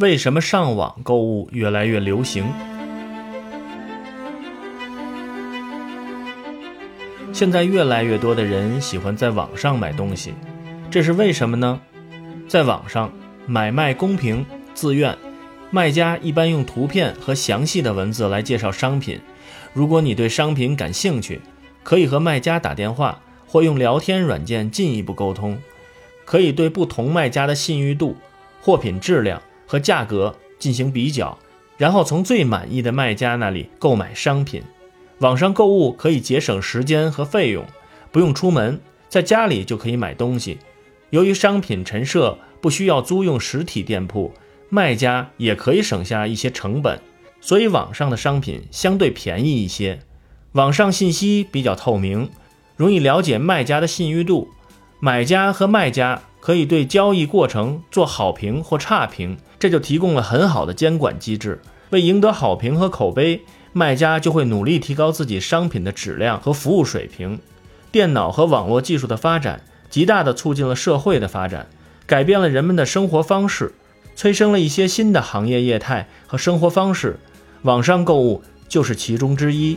为什么上网购物越来越流行？现在越来越多的人喜欢在网上买东西，这是为什么呢？在网上买卖公平、自愿，卖家一般用图片和详细的文字来介绍商品。如果你对商品感兴趣，可以和卖家打电话或用聊天软件进一步沟通，可以对不同卖家的信誉度、货品质量。和价格进行比较，然后从最满意的卖家那里购买商品。网上购物可以节省时间和费用，不用出门，在家里就可以买东西。由于商品陈设不需要租用实体店铺，卖家也可以省下一些成本，所以网上的商品相对便宜一些。网上信息比较透明，容易了解卖家的信誉度，买家和卖家。可以对交易过程做好评或差评，这就提供了很好的监管机制。为赢得好评和口碑，卖家就会努力提高自己商品的质量和服务水平。电脑和网络技术的发展，极大地促进了社会的发展，改变了人们的生活方式，催生了一些新的行业业态和生活方式。网上购物就是其中之一。